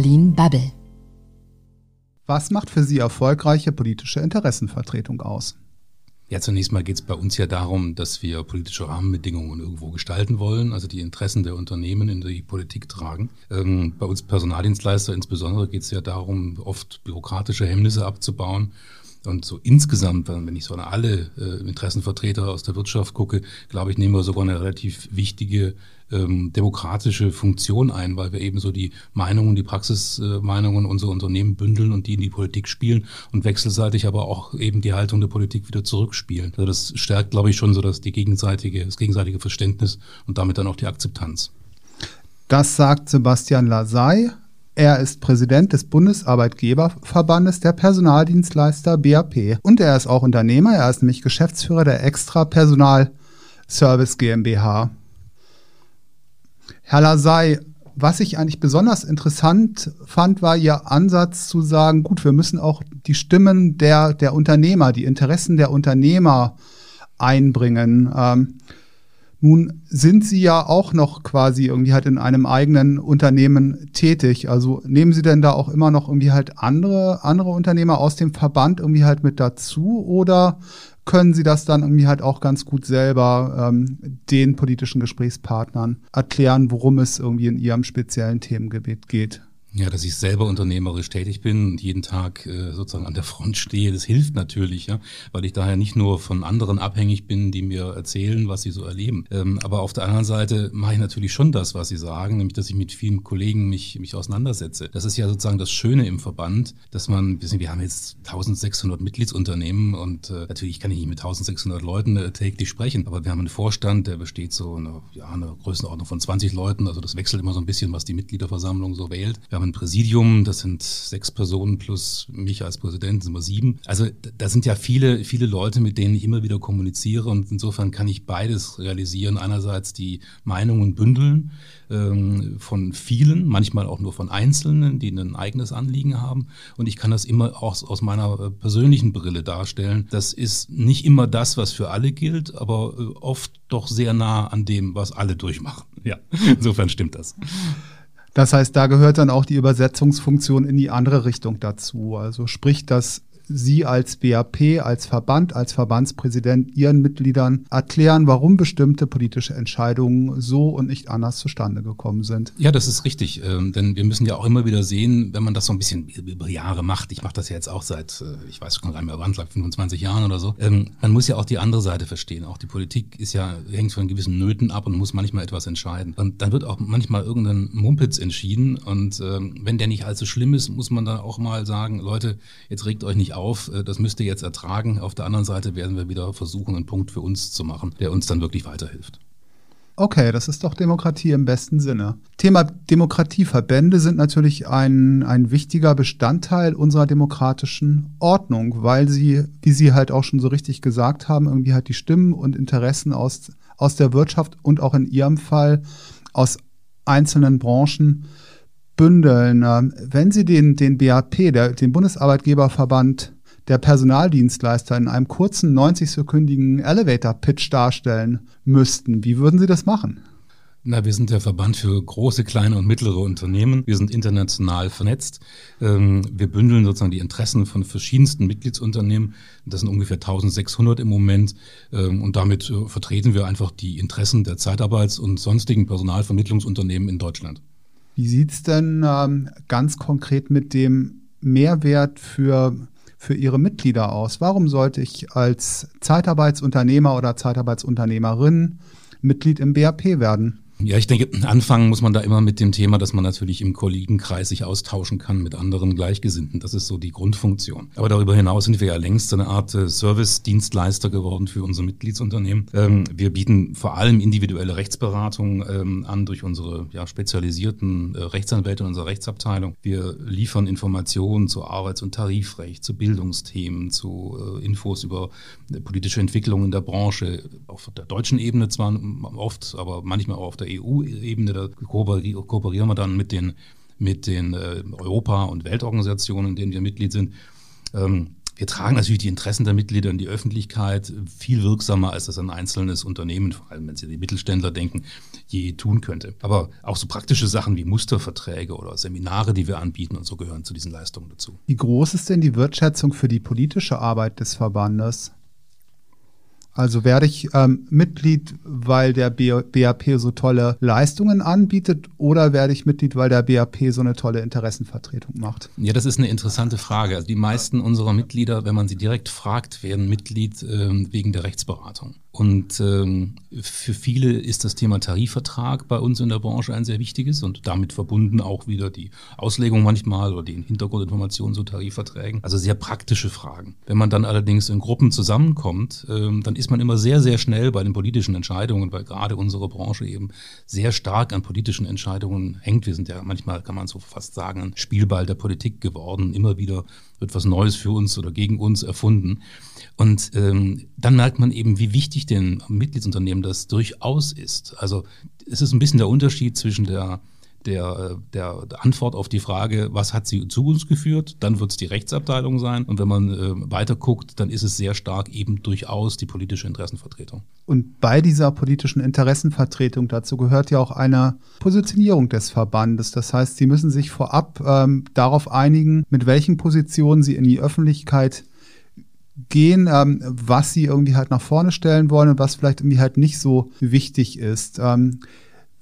Berlin Bubble. Was macht für Sie erfolgreiche politische Interessenvertretung aus? Ja, zunächst mal geht es bei uns ja darum, dass wir politische Rahmenbedingungen irgendwo gestalten wollen, also die Interessen der Unternehmen in die Politik tragen. Ähm, bei uns Personaldienstleister insbesondere geht es ja darum, oft bürokratische Hemmnisse abzubauen und so insgesamt, wenn ich so an alle äh, Interessenvertreter aus der Wirtschaft gucke, glaube ich, nehmen wir sogar eine relativ wichtige ähm, demokratische Funktion ein, weil wir eben so die Meinungen, die Praxismeinungen unserer Unternehmen bündeln und die in die Politik spielen und wechselseitig aber auch eben die Haltung der Politik wieder zurückspielen. Also das stärkt, glaube ich, schon so dass die gegenseitige, das gegenseitige Verständnis und damit dann auch die Akzeptanz. Das sagt Sebastian Lasey. Er ist Präsident des Bundesarbeitgeberverbandes der Personaldienstleister BAP. Und er ist auch Unternehmer. Er ist nämlich Geschäftsführer der Extra Personal Service GmbH. Herr Lasey, was ich eigentlich besonders interessant fand, war Ihr Ansatz zu sagen, gut, wir müssen auch die Stimmen der, der Unternehmer, die Interessen der Unternehmer einbringen. Ähm, nun sind Sie ja auch noch quasi irgendwie halt in einem eigenen Unternehmen tätig. Also nehmen Sie denn da auch immer noch irgendwie halt andere, andere Unternehmer aus dem Verband irgendwie halt mit dazu oder können Sie das dann irgendwie halt auch ganz gut selber ähm, den politischen Gesprächspartnern erklären, worum es irgendwie in Ihrem speziellen Themengebiet geht? Ja, dass ich selber unternehmerisch tätig bin und jeden Tag äh, sozusagen an der Front stehe, das hilft natürlich, ja, weil ich daher nicht nur von anderen abhängig bin, die mir erzählen, was sie so erleben. Ähm, aber auf der anderen Seite mache ich natürlich schon das, was sie sagen, nämlich dass ich mit vielen Kollegen mich, mich auseinandersetze. Das ist ja sozusagen das Schöne im Verband, dass man, wir haben jetzt 1600 Mitgliedsunternehmen und äh, natürlich kann ich nicht mit 1600 Leuten äh, täglich sprechen, aber wir haben einen Vorstand, der besteht so eine, ja, eine Größenordnung von 20 Leuten, also das wechselt immer so ein bisschen, was die Mitgliederversammlung so wählt. Wir haben ein Präsidium, das sind sechs Personen plus mich als Präsident, sind wir sieben. Also da sind ja viele, viele Leute, mit denen ich immer wieder kommuniziere und insofern kann ich beides realisieren. Einerseits die Meinungen bündeln ähm, von vielen, manchmal auch nur von Einzelnen, die ein eigenes Anliegen haben und ich kann das immer auch aus meiner äh, persönlichen Brille darstellen. Das ist nicht immer das, was für alle gilt, aber äh, oft doch sehr nah an dem, was alle durchmachen. Ja, insofern stimmt das. Das heißt, da gehört dann auch die Übersetzungsfunktion in die andere Richtung dazu. Also sprich, dass Sie als BAP, als Verband, als Verbandspräsident Ihren Mitgliedern erklären, warum bestimmte politische Entscheidungen so und nicht anders zustande gekommen sind. Ja, das ist richtig. Ähm, denn wir müssen ja auch immer wieder sehen, wenn man das so ein bisschen über Jahre macht, ich mache das ja jetzt auch seit, äh, ich weiß schon gar nicht mehr wann, seit 25 Jahren oder so, ähm, man muss ja auch die andere Seite verstehen. Auch die Politik ist ja, hängt von gewissen Nöten ab und muss manchmal etwas entscheiden. Und dann wird auch manchmal irgendein Mumpitz entschieden. Und ähm, wenn der nicht allzu schlimm ist, muss man dann auch mal sagen, Leute, jetzt regt euch nicht auf auf, äh, das müsst ihr jetzt ertragen. Auf der anderen Seite werden wir wieder versuchen, einen Punkt für uns zu machen, der uns dann wirklich weiterhilft. Okay, das ist doch Demokratie im besten Sinne. Thema Demokratieverbände sind natürlich ein, ein wichtiger Bestandteil unserer demokratischen Ordnung, weil sie, wie Sie halt auch schon so richtig gesagt haben, irgendwie halt die Stimmen und Interessen aus, aus der Wirtschaft und auch in Ihrem Fall aus einzelnen Branchen bündeln. Wenn Sie den, den BAP, der, den Bundesarbeitgeberverband der Personaldienstleister in einem kurzen 90-sekündigen Elevator-Pitch darstellen müssten, wie würden Sie das machen? Na, wir sind der Verband für große, kleine und mittlere Unternehmen. Wir sind international vernetzt. Ähm, wir bündeln sozusagen die Interessen von verschiedensten Mitgliedsunternehmen. Das sind ungefähr 1600 im Moment. Ähm, und damit äh, vertreten wir einfach die Interessen der Zeitarbeits- und sonstigen Personalvermittlungsunternehmen in Deutschland. Wie sieht es denn ähm, ganz konkret mit dem Mehrwert für, für Ihre Mitglieder aus? Warum sollte ich als Zeitarbeitsunternehmer oder Zeitarbeitsunternehmerin Mitglied im BAP werden? Ja, ich denke, anfangen muss man da immer mit dem Thema, dass man natürlich im Kollegenkreis sich austauschen kann mit anderen Gleichgesinnten. Das ist so die Grundfunktion. Aber darüber hinaus sind wir ja längst eine Art äh, Service-Dienstleister geworden für unsere Mitgliedsunternehmen. Ähm, wir bieten vor allem individuelle Rechtsberatung ähm, an durch unsere ja, spezialisierten äh, Rechtsanwälte in unserer Rechtsabteilung. Wir liefern Informationen zu Arbeits- und Tarifrecht, zu Bildungsthemen, zu äh, Infos über politische Entwicklungen in der Branche, auf der deutschen Ebene zwar oft, aber manchmal auch auf der EU-Ebene, da kooperieren wir dann mit den, mit den äh, Europa- und Weltorganisationen, in denen wir Mitglied sind. Ähm, Wir tragen natürlich die Interessen der Mitglieder in die Öffentlichkeit viel wirksamer, als das ein einzelnes Unternehmen, vor allem wenn Sie die Mittelständler denken, je tun könnte. Aber auch so praktische Sachen wie Musterverträge oder Seminare, die wir anbieten und so gehören zu diesen Leistungen dazu. Wie groß ist denn die Wertschätzung für die politische Arbeit des Verbandes? Also werde ich ähm, Mitglied, weil der BAP so tolle Leistungen anbietet oder werde ich Mitglied, weil der BAP so eine tolle Interessenvertretung macht? Ja, das ist eine interessante Frage. Also die meisten unserer Mitglieder, wenn man sie direkt fragt, werden Mitglied äh, wegen der Rechtsberatung. Und ähm, für viele ist das Thema Tarifvertrag bei uns in der Branche ein sehr wichtiges und damit verbunden auch wieder die Auslegung manchmal oder die Hintergrundinformationen zu Tarifverträgen. Also sehr praktische Fragen. Wenn man dann allerdings in Gruppen zusammenkommt, ähm, dann ist man immer sehr, sehr schnell bei den politischen Entscheidungen, weil gerade unsere Branche eben sehr stark an politischen Entscheidungen hängt. Wir sind ja manchmal, kann man so fast sagen, ein Spielball der Politik geworden. Immer wieder wird was Neues für uns oder gegen uns erfunden. Und ähm, dann merkt man eben, wie wichtig den Mitgliedsunternehmen das durchaus ist. Also es ist ein bisschen der Unterschied zwischen der der, der, der Antwort auf die Frage, was hat sie zu uns geführt, dann wird es die Rechtsabteilung sein. Und wenn man äh, weiter guckt, dann ist es sehr stark eben durchaus die politische Interessenvertretung. Und bei dieser politischen Interessenvertretung, dazu gehört ja auch eine Positionierung des Verbandes. Das heißt, Sie müssen sich vorab ähm, darauf einigen, mit welchen Positionen Sie in die Öffentlichkeit gehen, ähm, was sie irgendwie halt nach vorne stellen wollen und was vielleicht irgendwie halt nicht so wichtig ist. Ähm,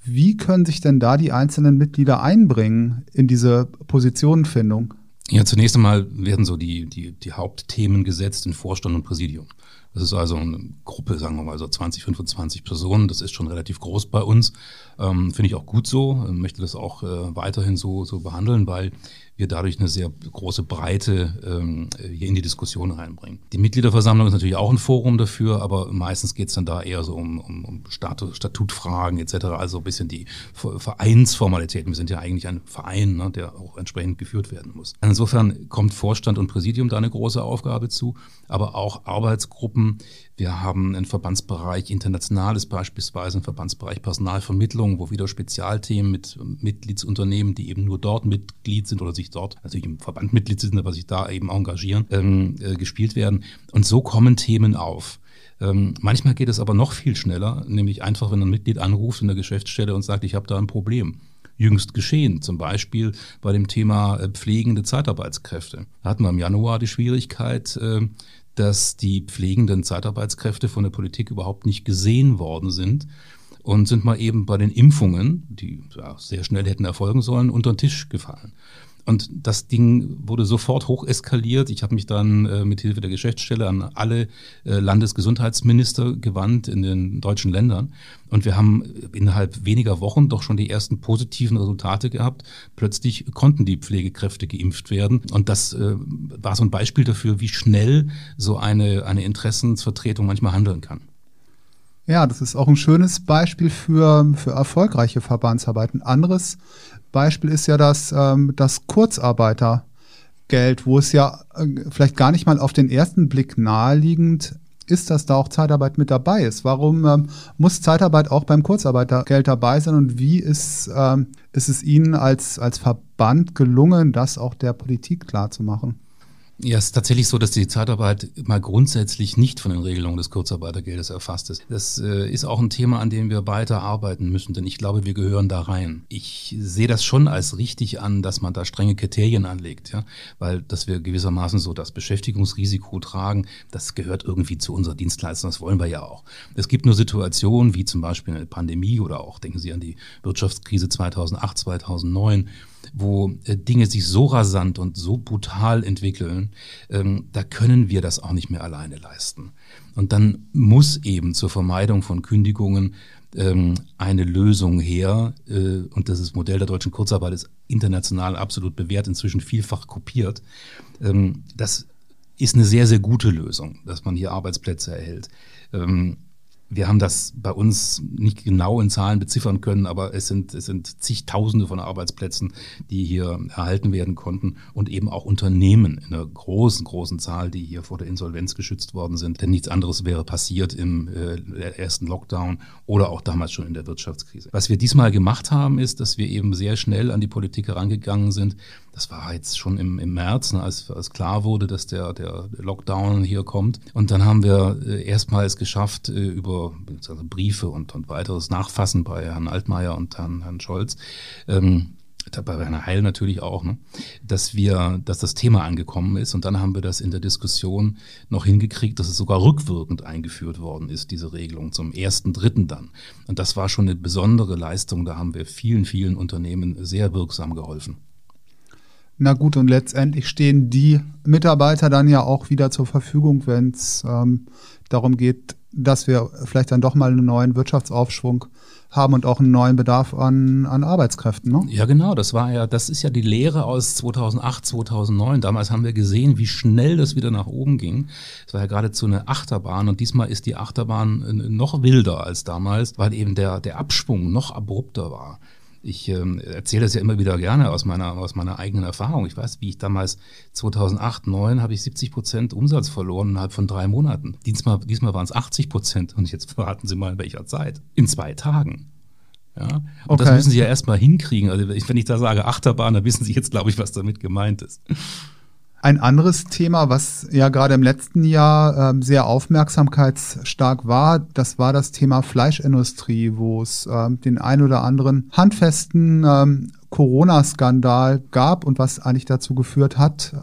wie können sich denn da die einzelnen Mitglieder einbringen in diese Positionenfindung? Ja, zunächst einmal werden so die, die, die Hauptthemen gesetzt in Vorstand und Präsidium. Das ist also eine Gruppe, sagen wir mal so 20, 25 Personen. Das ist schon relativ groß bei uns. Ähm, Finde ich auch gut so. Möchte das auch äh, weiterhin so, so behandeln, weil wir dadurch eine sehr große Breite ähm, hier in die Diskussion reinbringen. Die Mitgliederversammlung ist natürlich auch ein Forum dafür, aber meistens geht es dann da eher so um, um, um Statut, Statutfragen etc., also ein bisschen die Vereinsformalitäten. Wir sind ja eigentlich ein Verein, ne, der auch entsprechend geführt werden muss. Insofern kommt Vorstand und Präsidium da eine große Aufgabe zu, aber auch Arbeitsgruppen, wir haben einen Verbandsbereich Internationales beispielsweise, einen Verbandsbereich Personalvermittlung, wo wieder Spezialthemen mit Mitgliedsunternehmen, die eben nur dort Mitglied sind oder sich dort natürlich im Verband Mitglied sind, aber sich da eben engagieren, ähm, äh, gespielt werden. Und so kommen Themen auf. Ähm, manchmal geht es aber noch viel schneller, nämlich einfach, wenn ein Mitglied anruft in der Geschäftsstelle und sagt, ich habe da ein Problem jüngst geschehen. Zum Beispiel bei dem Thema äh, pflegende Zeitarbeitskräfte. Da hatten wir im Januar die Schwierigkeit, äh, dass die pflegenden Zeitarbeitskräfte von der Politik überhaupt nicht gesehen worden sind und sind mal eben bei den Impfungen, die ja, sehr schnell hätten erfolgen sollen, unter den Tisch gefallen. Und das Ding wurde sofort hoch eskaliert. Ich habe mich dann äh, mit Hilfe der Geschäftsstelle an alle äh, Landesgesundheitsminister gewandt in den deutschen Ländern. Und wir haben innerhalb weniger Wochen doch schon die ersten positiven Resultate gehabt. Plötzlich konnten die Pflegekräfte geimpft werden. Und das äh, war so ein Beispiel dafür, wie schnell so eine, eine Interessensvertretung manchmal handeln kann. Ja, das ist auch ein schönes Beispiel für, für erfolgreiche Verbandsarbeit. Ein anderes Beispiel ist ja das, ähm, das Kurzarbeitergeld, wo es ja äh, vielleicht gar nicht mal auf den ersten Blick naheliegend ist, dass da auch Zeitarbeit mit dabei ist. Warum ähm, muss Zeitarbeit auch beim Kurzarbeitergeld dabei sein und wie ist, ähm, ist es Ihnen als, als Verband gelungen, das auch der Politik klarzumachen? Ja, es ist tatsächlich so, dass die Zeitarbeit mal grundsätzlich nicht von den Regelungen des Kurzarbeitergeldes erfasst ist. Das äh, ist auch ein Thema, an dem wir weiter arbeiten müssen, denn ich glaube, wir gehören da rein. Ich sehe das schon als richtig an, dass man da strenge Kriterien anlegt, ja, weil dass wir gewissermaßen so das Beschäftigungsrisiko tragen, das gehört irgendwie zu unserer Dienstleistung, das wollen wir ja auch. Es gibt nur Situationen wie zum Beispiel eine Pandemie oder auch, denken Sie an die Wirtschaftskrise 2008, 2009, wo äh, Dinge sich so rasant und so brutal entwickeln, ähm, da können wir das auch nicht mehr alleine leisten. Und dann muss eben zur Vermeidung von Kündigungen ähm, eine Lösung her. Äh, und das ist Modell der deutschen Kurzarbeit ist international absolut bewährt, inzwischen vielfach kopiert. Ähm, das ist eine sehr, sehr gute Lösung, dass man hier Arbeitsplätze erhält. Wir haben das bei uns nicht genau in Zahlen beziffern können, aber es sind, es sind zigtausende von Arbeitsplätzen, die hier erhalten werden konnten und eben auch Unternehmen in einer großen, großen Zahl, die hier vor der Insolvenz geschützt worden sind. Denn nichts anderes wäre passiert im äh, ersten Lockdown oder auch damals schon in der Wirtschaftskrise. Was wir diesmal gemacht haben, ist, dass wir eben sehr schnell an die Politik herangegangen sind, das war jetzt schon im, im März, ne, als, als klar wurde, dass der, der Lockdown hier kommt. Und dann haben wir äh, erstmals geschafft, äh, über Briefe und, und weiteres Nachfassen bei Herrn Altmaier und Herrn, Herrn Scholz, ähm, bei Werner Heil natürlich auch, ne, dass wir, dass das Thema angekommen ist und dann haben wir das in der Diskussion noch hingekriegt, dass es sogar rückwirkend eingeführt worden ist, diese Regelung zum ersten Dritten dann. Und das war schon eine besondere Leistung. Da haben wir vielen, vielen Unternehmen sehr wirksam geholfen. Na gut, und letztendlich stehen die Mitarbeiter dann ja auch wieder zur Verfügung, wenn es ähm, darum geht, dass wir vielleicht dann doch mal einen neuen Wirtschaftsaufschwung haben und auch einen neuen Bedarf an, an Arbeitskräften. Ne? Ja, genau. Das war ja, das ist ja die Lehre aus 2008, 2009. Damals haben wir gesehen, wie schnell das wieder nach oben ging. Es war ja geradezu eine Achterbahn und diesmal ist die Achterbahn äh, noch wilder als damals, weil eben der, der Abschwung noch abrupter war. Ich ähm, erzähle das ja immer wieder gerne aus meiner, aus meiner eigenen Erfahrung. Ich weiß, wie ich damals 2008, 2009 habe ich 70 Prozent Umsatz verloren innerhalb von drei Monaten. Diesmal, diesmal waren es 80 Prozent und jetzt verraten Sie mal in welcher Zeit. In zwei Tagen. Ja? Und okay. das müssen Sie ja erstmal hinkriegen. Also wenn ich da sage Achterbahn, dann wissen Sie jetzt, glaube ich, was damit gemeint ist. Ein anderes Thema, was ja gerade im letzten Jahr ähm, sehr aufmerksamkeitsstark war, das war das Thema Fleischindustrie, wo es ähm, den ein oder anderen handfesten ähm, Corona-Skandal gab und was eigentlich dazu geführt hat,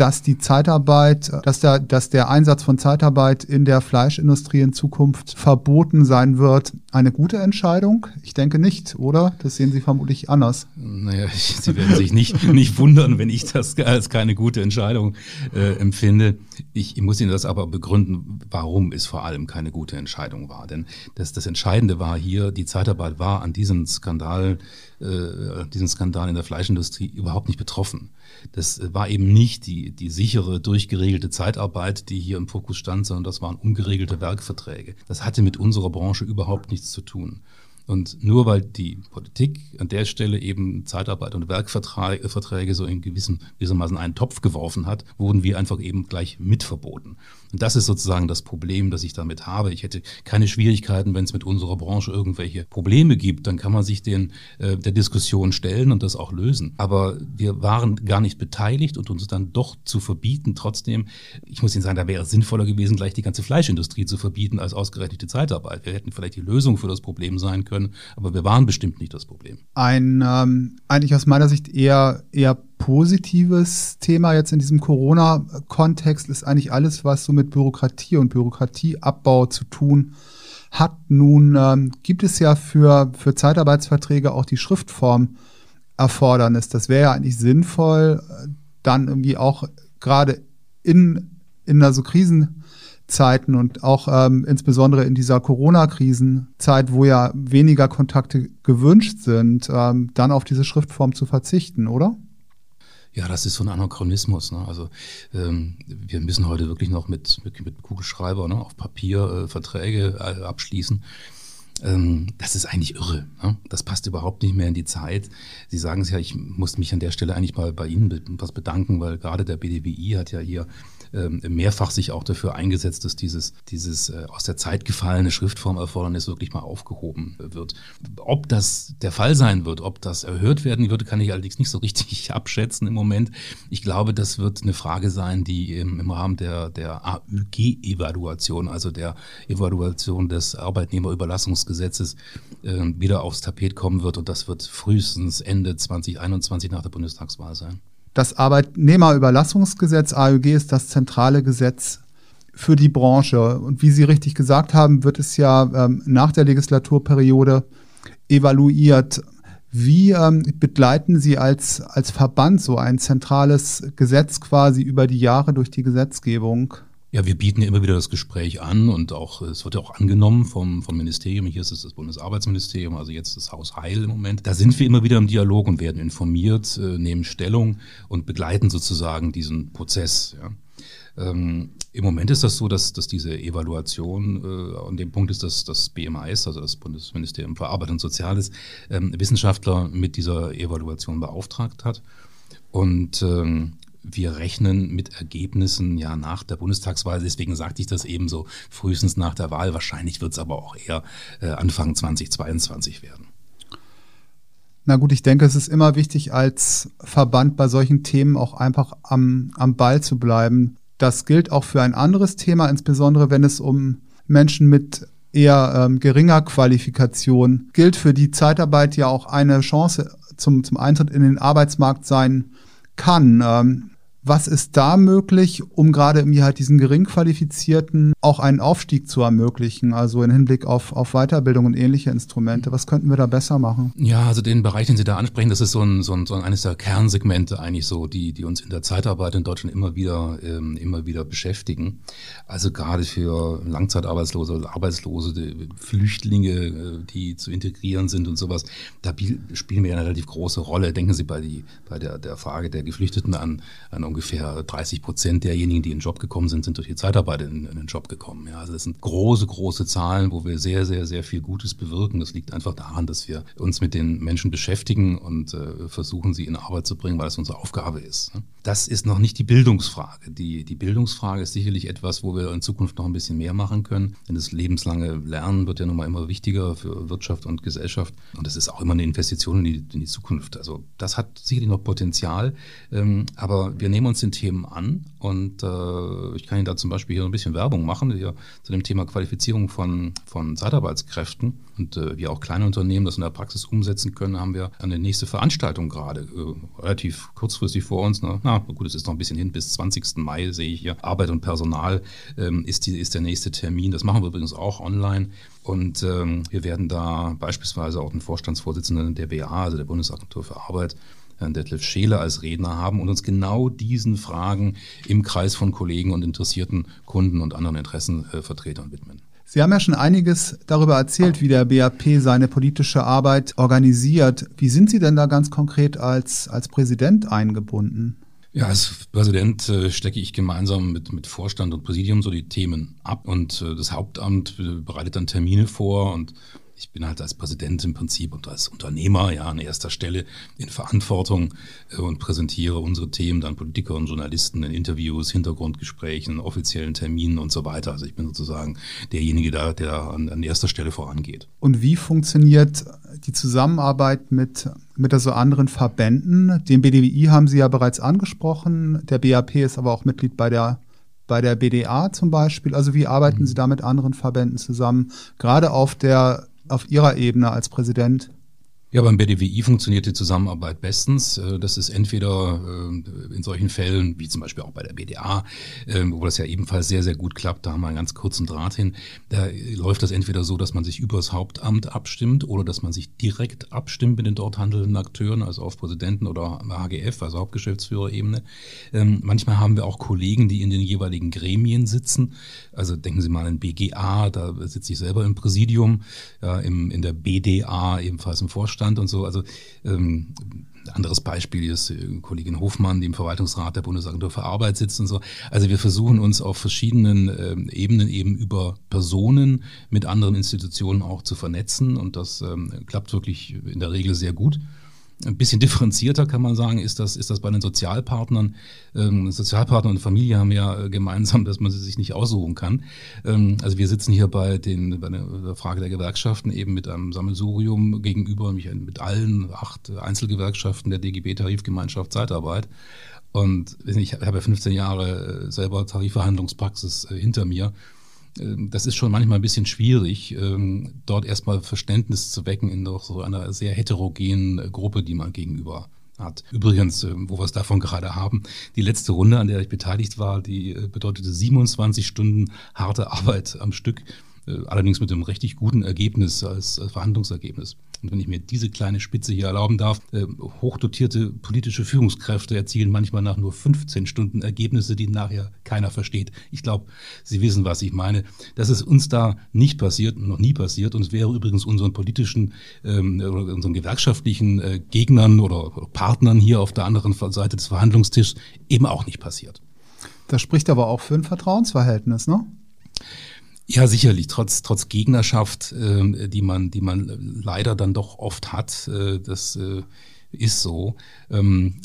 dass die Zeitarbeit, dass der, dass der Einsatz von Zeitarbeit in der Fleischindustrie in Zukunft verboten sein wird, eine gute Entscheidung? Ich denke nicht, oder? Das sehen Sie vermutlich anders. Naja, Sie werden sich nicht, nicht wundern, wenn ich das als keine gute Entscheidung äh, empfinde. Ich, ich muss Ihnen das aber begründen, warum es vor allem keine gute Entscheidung war. Denn das, das Entscheidende war hier, die Zeitarbeit war an diesen Skandal, äh, diesen Skandal in der Fleischindustrie überhaupt nicht betroffen. Das war eben nicht die, die sichere, durchgeregelte Zeitarbeit, die hier im Fokus stand, sondern das waren ungeregelte Werkverträge. Das hatte mit unserer Branche überhaupt nichts zu tun. Und nur weil die Politik an der Stelle eben Zeitarbeit und Werkverträge so in gewissermaßen einen Topf geworfen hat, wurden wir einfach eben gleich mit verboten. Und das ist sozusagen das Problem, das ich damit habe. Ich hätte keine Schwierigkeiten, wenn es mit unserer Branche irgendwelche Probleme gibt, dann kann man sich den, äh, der Diskussion stellen und das auch lösen. Aber wir waren gar nicht beteiligt und uns dann doch zu verbieten, trotzdem, ich muss Ihnen sagen, da wäre es sinnvoller gewesen, gleich die ganze Fleischindustrie zu verbieten als ausgerechnete Zeitarbeit. Wir hätten vielleicht die Lösung für das Problem sein können. Aber wir waren bestimmt nicht das Problem. Ein ähm, eigentlich aus meiner Sicht eher, eher positives Thema jetzt in diesem Corona-Kontext ist eigentlich alles, was so mit Bürokratie und Bürokratieabbau zu tun hat. Nun ähm, gibt es ja für, für Zeitarbeitsverträge auch die Schriftform Erfordernis. Das wäre ja eigentlich sinnvoll, äh, dann irgendwie auch gerade in, in einer so Krisen, Zeiten und auch ähm, insbesondere in dieser Corona-Krisenzeit, wo ja weniger Kontakte gewünscht sind, ähm, dann auf diese Schriftform zu verzichten, oder? Ja, das ist so ein Anachronismus. Ne? Also ähm, wir müssen heute wirklich noch mit, mit, mit Kugelschreiber ne, auf Papier äh, Verträge äh, abschließen. Ähm, das ist eigentlich irre. Ne? Das passt überhaupt nicht mehr in die Zeit. Sie sagen es ja, ich muss mich an der Stelle eigentlich mal bei Ihnen was bedanken, weil gerade der BDWI hat ja hier ähm, mehrfach sich auch dafür eingesetzt, dass dieses, dieses äh, aus der Zeit gefallene Schriftformerfordernis wirklich mal aufgehoben wird. Ob das der Fall sein wird, ob das erhöht werden würde, kann ich allerdings nicht so richtig abschätzen im Moment. Ich glaube, das wird eine Frage sein, die im, Rahmen der, der AÜG-Evaluation, also der Evaluation des Arbeitnehmerüberlassungsgesetzes, äh, wieder aufs Tapet kommen wird. Und das wird frühestens Ende 2021 nach der Bundestagswahl sein. Das Arbeitnehmerüberlassungsgesetz AÜG ist das zentrale Gesetz für die Branche. Und wie Sie richtig gesagt haben, wird es ja ähm, nach der Legislaturperiode evaluiert. Wie ähm, begleiten Sie als, als Verband so ein zentrales Gesetz quasi über die Jahre durch die Gesetzgebung? Ja, wir bieten immer wieder das Gespräch an und auch es wird ja auch angenommen vom, vom Ministerium. Hier ist es das Bundesarbeitsministerium, also jetzt das Haus Heil im Moment. Da sind wir immer wieder im Dialog und werden informiert, äh, nehmen Stellung und begleiten sozusagen diesen Prozess. Ja. Ähm, Im Moment ist das so, dass, dass diese Evaluation äh, an dem Punkt ist, dass das BMAS, also das Bundesministerium für Arbeit und Soziales, ähm, Wissenschaftler mit dieser Evaluation beauftragt hat. Und ähm, wir rechnen mit Ergebnissen ja nach der Bundestagswahl. Deswegen sagte ich das eben so frühestens nach der Wahl. Wahrscheinlich wird es aber auch eher äh, Anfang 2022 werden. Na gut, ich denke, es ist immer wichtig, als Verband bei solchen Themen auch einfach am, am Ball zu bleiben. Das gilt auch für ein anderes Thema, insbesondere wenn es um Menschen mit eher ähm, geringer Qualifikation gilt für die Zeitarbeit ja auch eine Chance zum, zum Eintritt in den Arbeitsmarkt sein kann. Was ist da möglich, um gerade irgendwie halt diesen Geringqualifizierten auch einen Aufstieg zu ermöglichen? Also im Hinblick auf, auf Weiterbildung und ähnliche Instrumente. Was könnten wir da besser machen? Ja, also den Bereich, den Sie da ansprechen, das ist so ein, so ein, so ein eines der Kernsegmente eigentlich so, die, die uns in der Zeitarbeit in Deutschland immer wieder, ähm, immer wieder beschäftigen. Also gerade für Langzeitarbeitslose, Arbeitslose, Flüchtlinge, äh, die zu integrieren sind und sowas, da spielen wir eine relativ große Rolle. Denken Sie bei, die, bei der, der Frage der Geflüchteten an, an ungefähr 30 Prozent derjenigen, die in den Job gekommen sind, sind durch die Zeitarbeit in, in den Job gekommen. Ja, also das sind große, große Zahlen, wo wir sehr, sehr, sehr viel Gutes bewirken. Das liegt einfach daran, dass wir uns mit den Menschen beschäftigen und äh, versuchen, sie in Arbeit zu bringen, weil es unsere Aufgabe ist. Ne? Das ist noch nicht die Bildungsfrage. Die, die Bildungsfrage ist sicherlich etwas, wo wir in Zukunft noch ein bisschen mehr machen können. Denn das lebenslange Lernen wird ja nun mal immer wichtiger für Wirtschaft und Gesellschaft. Und das ist auch immer eine Investition in die, in die Zukunft. Also das hat sicherlich noch Potenzial. Ähm, aber wir nehmen nehmen uns den Themen an und äh, ich kann Ihnen da zum Beispiel hier ein bisschen Werbung machen, hier zu dem Thema Qualifizierung von, von Zeitarbeitskräften und äh, wie auch kleine Unternehmen das in der Praxis umsetzen können, haben wir eine nächste Veranstaltung gerade, äh, relativ kurzfristig vor uns. Ne? Na gut, es ist noch ein bisschen hin, bis 20. Mai sehe ich hier. Arbeit und Personal ähm, ist, die, ist der nächste Termin. Das machen wir übrigens auch online. Und ähm, wir werden da beispielsweise auch den Vorstandsvorsitzenden der BA, also der Bundesagentur für Arbeit, Herrn Detlef Scheele als Redner haben und uns genau diesen Fragen im Kreis von Kollegen und interessierten Kunden und anderen Interessenvertretern widmen. Sie haben ja schon einiges darüber erzählt, wie der BAP seine politische Arbeit organisiert. Wie sind Sie denn da ganz konkret als, als Präsident eingebunden? Ja, als Präsident äh, stecke ich gemeinsam mit, mit Vorstand und Präsidium so die Themen ab und äh, das Hauptamt äh, bereitet dann Termine vor und ich bin halt als Präsident im Prinzip und als Unternehmer ja an erster Stelle in Verantwortung äh, und präsentiere unsere Themen dann Politiker und Journalisten in Interviews, Hintergrundgesprächen, offiziellen Terminen und so weiter. Also ich bin sozusagen derjenige da, der an, an erster Stelle vorangeht. Und wie funktioniert die Zusammenarbeit mit, mit also anderen Verbänden? Den BDWI haben Sie ja bereits angesprochen. Der BAP ist aber auch Mitglied bei der bei der BDA zum Beispiel? Also wie arbeiten mhm. Sie da mit anderen Verbänden zusammen, gerade auf der auf Ihrer Ebene als Präsident? Ja, beim BDWI funktioniert die Zusammenarbeit bestens. Äh, das ist entweder äh, in solchen Fällen, wie zum Beispiel auch bei der BDA, äh, wo das ja ebenfalls sehr, sehr gut klappt, da haben wir einen ganz kurzen Draht hin. Da läuft das entweder so, dass man sich übers Hauptamt abstimmt oder dass man sich direkt abstimmt mit den dort handelnden Akteuren, also auf Präsidenten oder HGF, also Hauptgeschäftsführerebene. Ähm, manchmal haben wir auch Kollegen, die in den jeweiligen Gremien sitzen. Also denken Sie mal an BGA, da sitze ich selber im Präsidium, ja, im, in der BDA ebenfalls im Vorstand Vorstand und so. Also ähm, anderes Beispiel ist äh, Kollegin Hofmann, die im Verwaltungsrat der Bundesagentur für Arbeit sitzt und so. Also wir versuchen uns auf verschiedenen ähm, Ebenen eben über Personen mit anderen Institutionen auch zu vernetzen und das ähm, klappt wirklich in der Regel sehr gut. Ein bisschen differenzierter kann man sagen, ist das, ist das bei den Sozialpartnern. Ähm, Sozialpartner und Familie haben ja äh, gemeinsam, dass man sie sich nicht aussuchen kann. Ähm, also wir sitzen hier bei, den, bei der Frage der Gewerkschaften eben mit einem Sammelsurium gegenüber, mit allen acht Einzelgewerkschaften der DGB-Tarifgemeinschaft Zeitarbeit. Und ich habe ja 15 Jahre äh, selber Tarifverhandlungspraxis äh, hinter mir. Ähm, das ist schon manchmal ein bisschen schwierig, ähm, dort erstmal Verständnis zu wecken in doch so einer sehr heterogenen äh, Gruppe, die man gegenüber hat. Übrigens, ähm, wo wir es davon gerade haben, die letzte Runde, an der ich beteiligt war, die äh, bedeutete 27 Stunden harte Arbeit am Stück. Äh, allerdings mit einem richtig guten Ergebnis als Verhandlungsergebnis. Und wenn ich mir diese kleine Spitze hier erlauben darf, äh, hochdotierte politische Führungskräfte erzielen manchmal nach nur 15 Stunden Ergebnisse, die nachher keiner versteht. Ich glaube, Sie wissen, was ich meine. Das ist uns da nicht passiert, noch nie passiert. Und es wäre übrigens unseren politischen ähm, oder unseren gewerkschaftlichen äh, Gegnern oder Partnern hier auf der anderen Seite des Verhandlungstischs eben auch nicht passiert. Das spricht aber auch für ein Vertrauensverhältnis, ne? Ja, sicherlich. Trotz, trotz Gegnerschaft, äh, die man, die man leider dann doch oft hat, äh, das äh, ist so, ähm,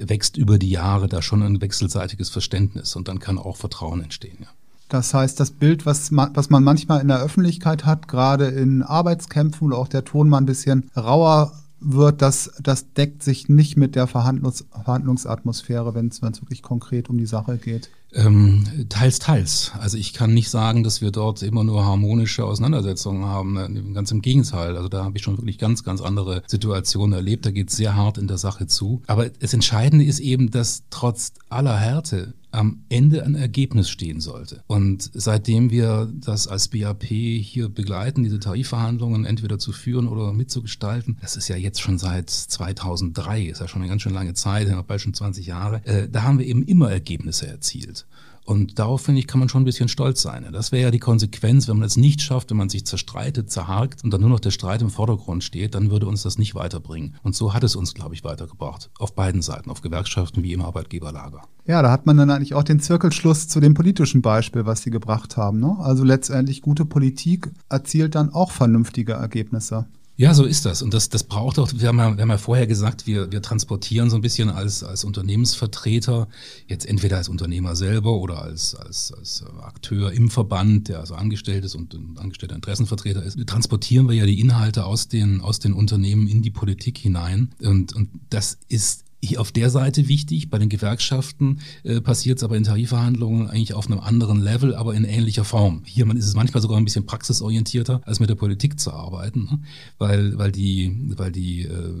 wächst über die Jahre da schon ein wechselseitiges Verständnis und dann kann auch Vertrauen entstehen. Ja. Das heißt, das Bild, was man, was man manchmal in der Öffentlichkeit hat, gerade in Arbeitskämpfen, wo auch der Ton mal ein bisschen rauer wird, das, das deckt sich nicht mit der Verhandlungs Verhandlungsatmosphäre, wenn es wirklich konkret um die Sache geht. Ähm, teils, teils. Also ich kann nicht sagen, dass wir dort immer nur harmonische Auseinandersetzungen haben. Ne, ganz im Gegenteil. Also da habe ich schon wirklich ganz, ganz andere Situationen erlebt. Da geht es sehr hart in der Sache zu. Aber das Entscheidende ist eben, dass trotz aller Härte am Ende ein Ergebnis stehen sollte. Und seitdem wir das als BAP hier begleiten, diese Tarifverhandlungen entweder zu führen oder mitzugestalten, das ist ja jetzt schon seit 2003, ist ja schon eine ganz schön lange Zeit, bald schon 20 Jahre, äh, da haben wir eben immer Ergebnisse erzielt. Und darauf, finde ich, kann man schon ein bisschen stolz sein. Das wäre ja die Konsequenz, wenn man es nicht schafft, wenn man sich zerstreitet, zerhakt und dann nur noch der Streit im Vordergrund steht, dann würde uns das nicht weiterbringen. Und so hat es uns, glaube ich, weitergebracht. Auf beiden Seiten, auf Gewerkschaften wie im Arbeitgeberlager. Ja, da hat man dann eigentlich auch den Zirkelschluss zu dem politischen Beispiel, was Sie gebracht haben. Ne? Also letztendlich gute Politik erzielt dann auch vernünftige Ergebnisse. Ja, so ist das. Und das, das braucht auch, wir haben, ja, wir haben ja vorher gesagt, wir, wir transportieren so ein bisschen als, als Unternehmensvertreter, jetzt entweder als Unternehmer selber oder als, als, als Akteur im Verband, der also angestellt ist und ein angestellter Interessenvertreter ist, transportieren wir ja die Inhalte aus den, aus den Unternehmen in die Politik hinein. Und, und das ist hier auf der Seite wichtig. Bei den Gewerkschaften äh, passiert es aber in Tarifverhandlungen eigentlich auf einem anderen Level, aber in ähnlicher Form. Hier man ist es manchmal sogar ein bisschen praxisorientierter, als mit der Politik zu arbeiten, ne? weil, weil die, weil die, äh,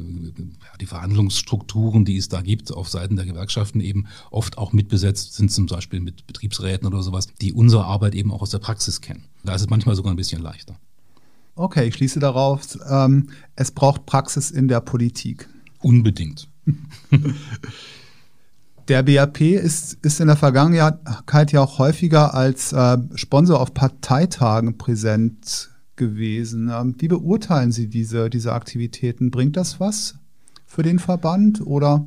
die Verhandlungsstrukturen, die es da gibt, auf Seiten der Gewerkschaften eben oft auch mitbesetzt sind, zum Beispiel mit Betriebsräten oder sowas, die unsere Arbeit eben auch aus der Praxis kennen. Da ist es manchmal sogar ein bisschen leichter. Okay, ich schließe darauf, ähm, es braucht Praxis in der Politik. Unbedingt. Der BAP ist, ist in der Vergangenheit ja auch häufiger als äh, Sponsor auf Parteitagen präsent gewesen. Ähm, wie beurteilen Sie diese, diese Aktivitäten? Bringt das was für den Verband oder?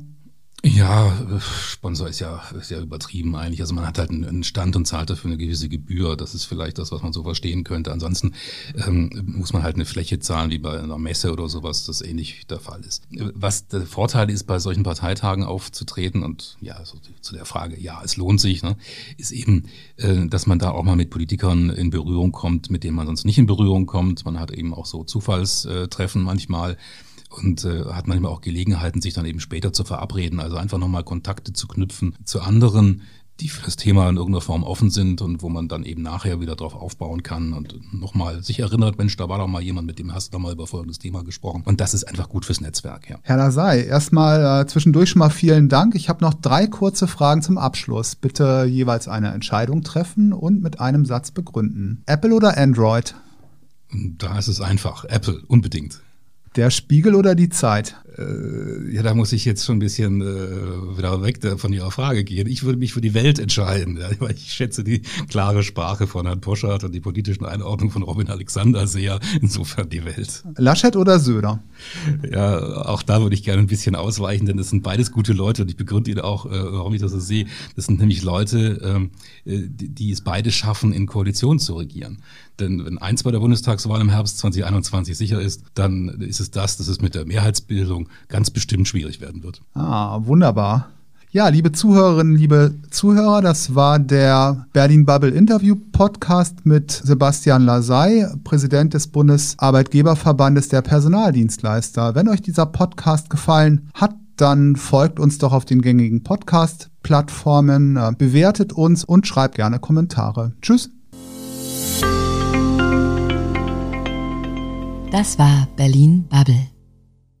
Ja, Sponsor ist ja, ist ja übertrieben eigentlich. Also man hat halt einen Stand und zahlt dafür eine gewisse Gebühr. Das ist vielleicht das, was man so verstehen könnte. Ansonsten ähm, muss man halt eine Fläche zahlen, wie bei einer Messe oder sowas, das ähnlich der Fall ist. Was der Vorteil ist, bei solchen Parteitagen aufzutreten und ja, so zu der Frage, ja, es lohnt sich, ne, ist eben, äh, dass man da auch mal mit Politikern in Berührung kommt, mit denen man sonst nicht in Berührung kommt. Man hat eben auch so Zufallstreffen manchmal und äh, hat manchmal auch Gelegenheiten, sich dann eben später zu verabreden. Also einfach nochmal Kontakte zu knüpfen zu anderen, die für das Thema in irgendeiner Form offen sind und wo man dann eben nachher wieder drauf aufbauen kann und nochmal sich erinnert, Mensch, da war doch mal jemand, mit dem hast du mal über folgendes Thema gesprochen. Und das ist einfach gut fürs Netzwerk. Ja. Herr Lasey, erstmal äh, zwischendurch schon mal vielen Dank. Ich habe noch drei kurze Fragen zum Abschluss. Bitte jeweils eine Entscheidung treffen und mit einem Satz begründen. Apple oder Android? Da ist es einfach. Apple, unbedingt. Der Spiegel oder die Zeit? Äh, ja, da muss ich jetzt schon ein bisschen äh, wieder weg von Ihrer Frage gehen. Ich würde mich für die Welt entscheiden, ja, weil ich schätze die klare Sprache von Herrn Poschardt und die politischen Einordnungen von Robin Alexander sehr. Insofern die Welt. Laschet oder Söder? Ja, auch da würde ich gerne ein bisschen ausweichen, denn das sind beides gute Leute und ich begründe Ihnen auch, äh, warum ich das so sehe. Das sind nämlich Leute, ähm, äh, die, die es beide schaffen, in Koalition zu regieren. Denn wenn eins bei der Bundestagswahl im Herbst 2021 sicher ist, dann ist es das, dass es mit der Mehrheitsbildung ganz bestimmt schwierig werden wird. Ah, wunderbar. Ja, liebe Zuhörerinnen, liebe Zuhörer, das war der Berlin Bubble Interview Podcast mit Sebastian Lasey, Präsident des Bundesarbeitgeberverbandes der Personaldienstleister. Wenn euch dieser Podcast gefallen hat, dann folgt uns doch auf den gängigen Podcast-Plattformen, äh, bewertet uns und schreibt gerne Kommentare. Tschüss. Das war Berlin Bubble.